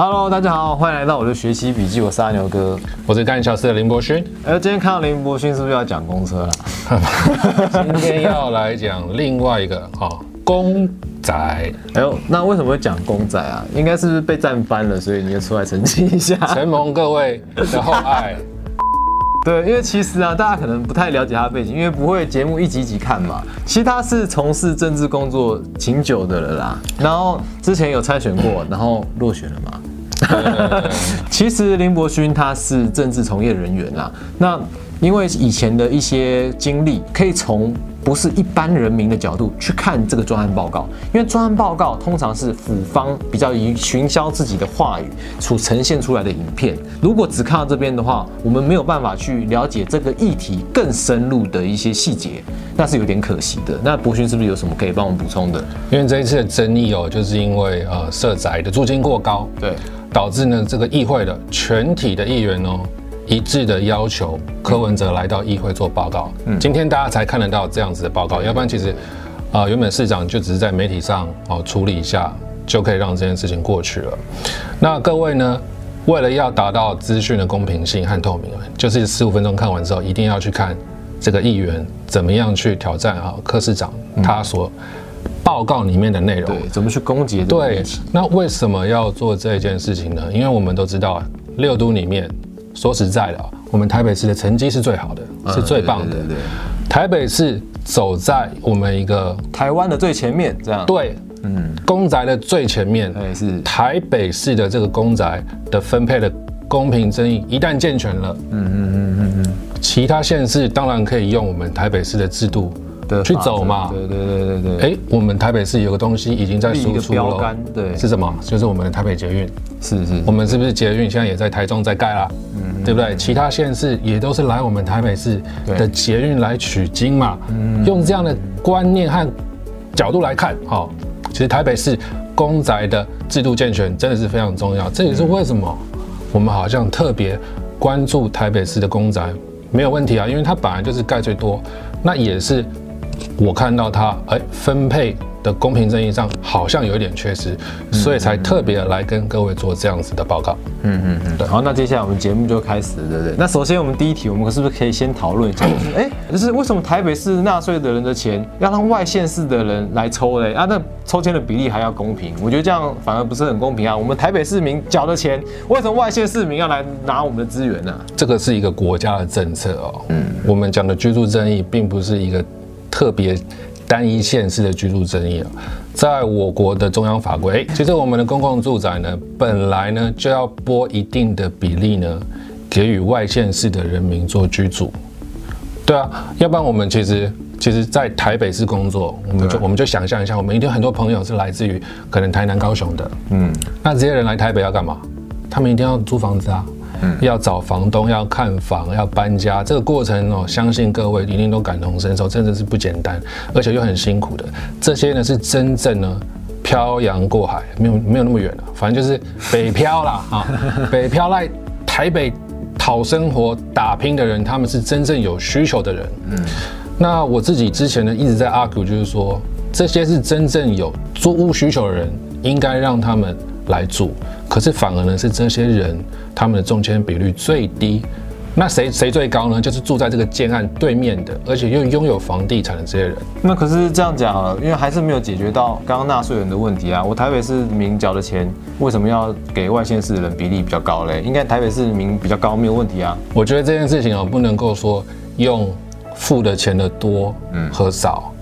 Hello，大家好，欢迎来到我的学习笔记，我是阿牛哥。我是干小四的林博勋，哎，今天看到林博勋是不是要讲公车了？今天要来讲另外一个哦，公仔。哎呦，那为什么会讲公仔啊？应该是不是被占翻了，所以你就出来澄清一下。承蒙各位的厚爱，对，因为其实啊，大家可能不太了解他的背景，因为不会节目一集一集看嘛。其实他是从事政治工作挺久的了啦，然后之前有参选过，然后落选了嘛。其实林柏勋他是政治从业人员啦，那因为以前的一些经历，可以从不是一般人民的角度去看这个专案报告，因为专案报告通常是府方比较以群销自己的话语所呈现出来的影片，如果只看到这边的话，我们没有办法去了解这个议题更深入的一些细节，那是有点可惜的。那博勋是不是有什么可以帮我们补充的？因为这一次的争议哦，就是因为呃社宅的租金过高，对。导致呢，这个议会的全体的议员哦，一致的要求柯文哲来到议会做报告。嗯，今天大家才看得到这样子的报告，要不然其实，啊，原本市长就只是在媒体上哦处理一下，就可以让这件事情过去了。那各位呢，为了要达到资讯的公平性和透明，就是十五分钟看完之后，一定要去看这个议员怎么样去挑战啊柯市长他所。报告里面的内容，对，怎么去攻击？对，那为什么要做这件事情呢？因为我们都知道，六都里面，说实在的，我们台北市的成绩是最好的，是最棒的。对，台北市走在我们一个台湾的最前面，这样。对，嗯，公宅的最前面，对，是台北市的这个公宅的分配的公平正义一旦健全了，嗯嗯嗯嗯嗯，其他县市当然可以用我们台北市的制度。去走嘛？对对对对对。哎，我们台北市有个东西已经在输出了，对，是什么？就是我们的台北捷运。是是。我们是不是捷运现在也在台中在盖啦？嗯，对不对？其他县市也都是来我们台北市的捷运来取经嘛。嗯。用这样的观念和角度来看，哈，其实台北市公宅的制度健全真的是非常重要。这也是为什么我们好像特别关注台北市的公宅没有问题啊，因为它本来就是盖最多，那也是。我看到它，哎，分配的公平正义上好像有一点缺失，所以才特别来跟各位做这样子的报告。嗯嗯嗯，对。好，那接下来我们节目就开始，对不对？那首先我们第一题，我们是不是可以先讨论一下？哎，就是为什么台北市纳税的人的钱要让外县市的人来抽嘞？啊，那抽签的比例还要公平？我觉得这样反而不是很公平啊。我们台北市民缴的钱，为什么外县市民要来拿我们的资源呢？这个是一个国家的政策哦。嗯，我们讲的居住正义，并不是一个。特别单一县市的居住争议啊，在我国的中央法规，其实我们的公共住宅呢，本来呢就要拨一定的比例呢，给予外县市的人民做居住。对啊，要不然我们其实其实，在台北市工作，我们就我们就想象一下，我们一定很多朋友是来自于可能台南、高雄的，嗯，那这些人来台北要干嘛？他们一定要租房子啊。要找房东，要看房，要搬家，这个过程哦，相信各位一定都感同身受，真的是不简单，而且又很辛苦的。这些呢是真正呢漂洋过海，没有 没有那么远了，反正就是北漂啦啊，北漂来台北讨生活打拼的人，他们是真正有需求的人。嗯，那我自己之前呢一直在 argue，就是说这些是真正有租屋需求的人，应该让他们。来住，可是反而呢是这些人他们的中签比率最低，那谁谁最高呢？就是住在这个建案对面的，而且又拥有房地产的这些人。那可是这样讲啊，因为还是没有解决到刚刚纳税人的问题啊。我台北市民缴的钱，为什么要给外县市的人比例比较高嘞？应该台北市民比较高没有问题啊。我觉得这件事情啊，不能够说用付的钱的多和少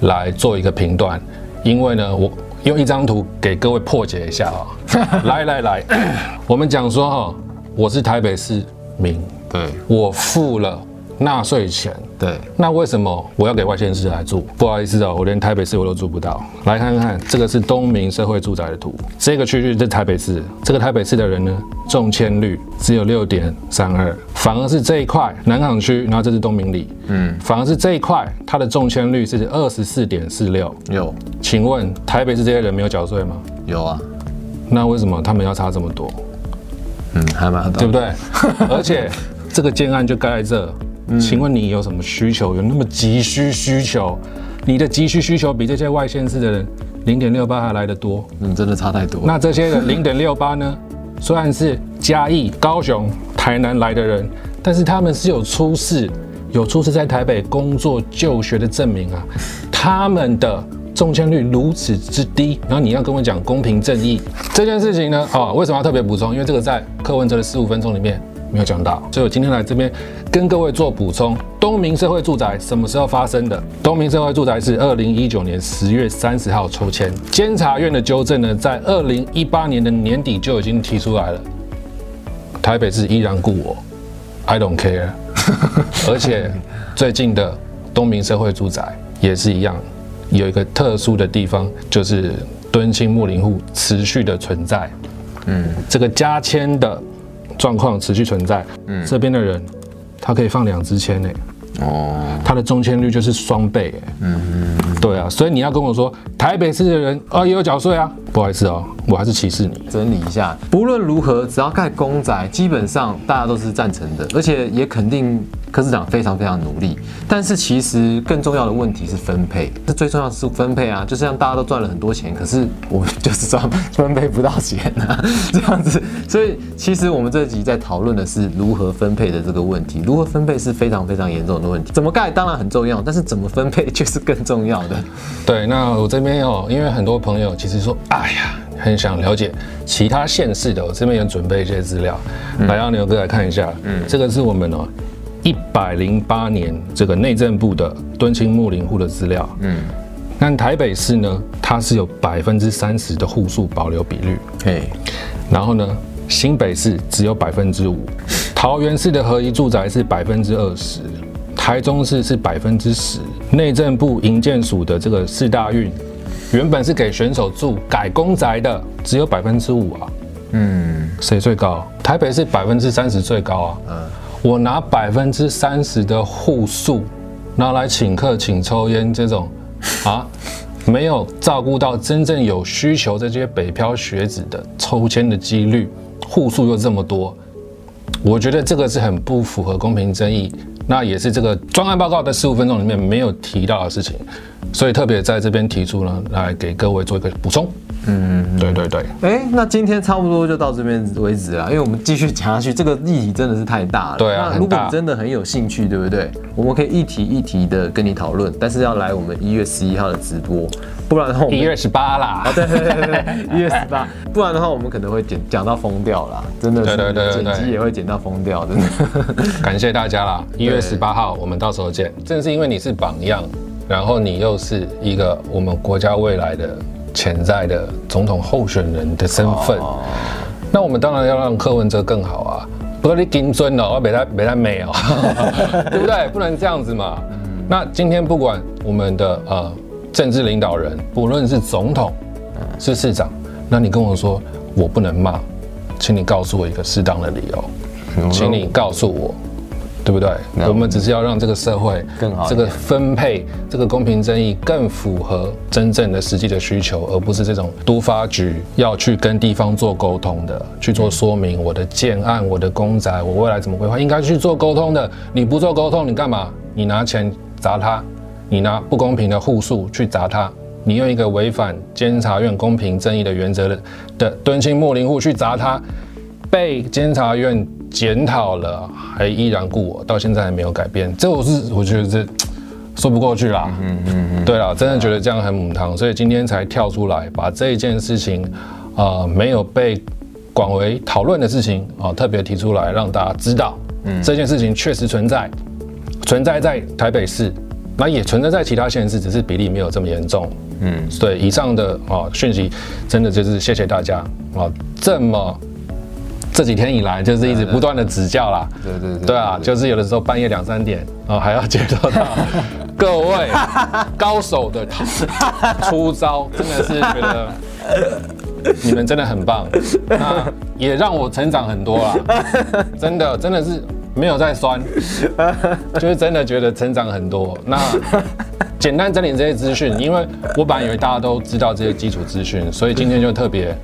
来做一个评断，因为呢我。用一张图给各位破解一下啊！来来来，我们讲说哈，我是台北市民，对我付了。纳税钱，对，那为什么我要给外县市来住？不好意思哦，我连台北市我都住不到。来看看，这个是东明社会住宅的图，这个区域是台北市，这个台北市的人呢，中签率只有六点三二，反而是这一块南港区，然后这是东明里，嗯，反而是这一块它的中签率是二十四点四六。有，请问台北市这些人没有缴税吗？有啊，那为什么他们要差这么多？嗯，还蛮对不对？而且这个建案就盖在这。请问你有什么需求？有那么急需需求？你的急需需求比这些外县市的人零点六八还来得多？嗯，真的差太多。那这些人 零点六八呢？虽然是嘉义、高雄、台南来的人，但是他们是有出示，有出示在台北工作就学的证明啊。他们的中签率如此之低，然后你要跟我讲公平正义这件事情呢？啊，为什么要特别补充？因为这个在柯文哲的十五分钟里面没有讲到，所以我今天来这边跟各位做补充。东明社会住宅什么时候发生的？东明社会住宅是二零一九年十月三十号抽签，监察院的纠正呢，在二零一八年的年底就已经提出来了。台北市依然故我，I don't care。而且最近的东明社会住宅也是一样，有一个特殊的地方，就是敦亲睦邻户持续的存在。嗯，这个加签的状况持续存在。嗯，这边的人他可以放两支签呢。哦，他的中签率就是双倍。嗯嗯，对啊，所以你要跟我说台北市的人啊也有缴税啊，不好意思哦，我还是歧视你。整理一下，不论如何，只要盖公宅，基本上大家都是赞成的，而且也肯定。柯市长非常非常努力，但是其实更重要的问题是分配，这最重要的是分配啊！就像大家都赚了很多钱，可是我们就是赚分配不到钱啊，这样子。所以其实我们这集在讨论的是如何分配的这个问题，如何分配是非常非常严重的问题。怎么盖当然很重要，但是怎么分配却是更重要的。对，那我这边哦，因为很多朋友其实说，哎呀，很想了解其他县市的，我这边也准备一些资料，来让牛哥来看一下。嗯，这个是我们哦。一百零八年这个内政部的敦亲睦邻户的资料，嗯，那台北市呢，它是有百分之三十的户数保留比率，嘿，然后呢，新北市只有百分之五，桃园市的合一住宅是百分之二十，台中市是百分之十，内政部营建署的这个四大运，原本是给选手住改公宅的，只有百分之五啊，嗯，谁最高？台北市百分之三十最高啊，嗯。我拿百分之三十的户数拿来请客请抽烟这种啊，没有照顾到真正有需求这些北漂学子的抽签的几率，户数又这么多，我觉得这个是很不符合公平正义，那也是这个专案报告的十五分钟里面没有提到的事情，所以特别在这边提出呢，来给各位做一个补充。嗯，对对对，哎，那今天差不多就到这边为止了，因为我们继续讲下去，这个议题真的是太大了。对啊，那如果你真的很有兴趣，对不对？我们可以一题一题的跟你讨论，但是要来我们一月十一号的直播，不然的话我们，一月十八啦。对对对对，一月十八，不然的话我们可能会剪讲到疯掉啦，真的是，对对对剪辑也会剪到疯掉，真的。感谢大家啦，一月十八号我们到时候见。正是因为你是榜样，然后你又是一个我们国家未来的。潜在的总统候选人的身份，那我们当然要让柯文哲更好啊！不说你金尊哦，我没他没他美哦，对不对？不能这样子嘛。那今天不管我们的呃政治领导人，不论是总统是市长，那你跟我说我不能骂，请你告诉我一个适当的理由，请你告诉我。对不对？我们只是要让这个社会更好，这个分配、这个公平正义更符合真正的实际的需求，而不是这种都发局要去跟地方做沟通的，去做说明我的建案、我的公宅、我未来怎么规划，应该去做沟通的。你不做沟通，你干嘛？你拿钱砸他，你拿不公平的户数去砸他，你用一个违反监察院公平正义的原则的的敦亲睦邻户去砸他，被监察院。检讨了，还依然故我，到现在还没有改变，这我是我觉得这 说不过去啦。嗯嗯嗯，对啦，真的觉得这样很母汤，所以今天才跳出来把这一件事情，啊，没有被广为讨论的事情啊，特别提出来让大家知道，嗯，这件事情确实存在，存在在台北市，那也存在在其他县市，只是比例没有这么严重。嗯，对，以上的啊讯息，真的就是谢谢大家啊，这么。这几天以来，就是一直不断的指教啦。对对对，对啊，就是有的时候半夜两三点啊，还要接受到各位 高手的出招，真的是觉得你们真的很棒，那也让我成长很多啦。真的，真的是没有在酸，就是真的觉得成长很多。那简单整理这些资讯，因为我本来以为大家都知道这些基础资讯，所以今天就特别。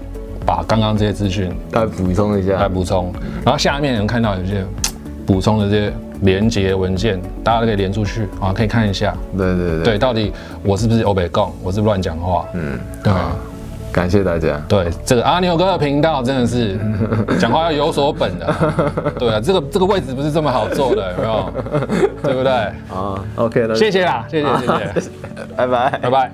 把刚刚这些资讯再补充一下，再补充，然后下面能看到有些 补充的这些连接文件，大家都可以连出去啊，可以看一下。对对对，对，到底我是不是欧北共，我是不是乱讲话？嗯，对。感谢大家。对，这个阿牛哥的频道真的是 讲话要有所本的。对啊，这个这个位置不是这么好坐的，有没有？对不对？啊，OK 了，谢谢啦，谢谢谢谢，拜拜，拜拜。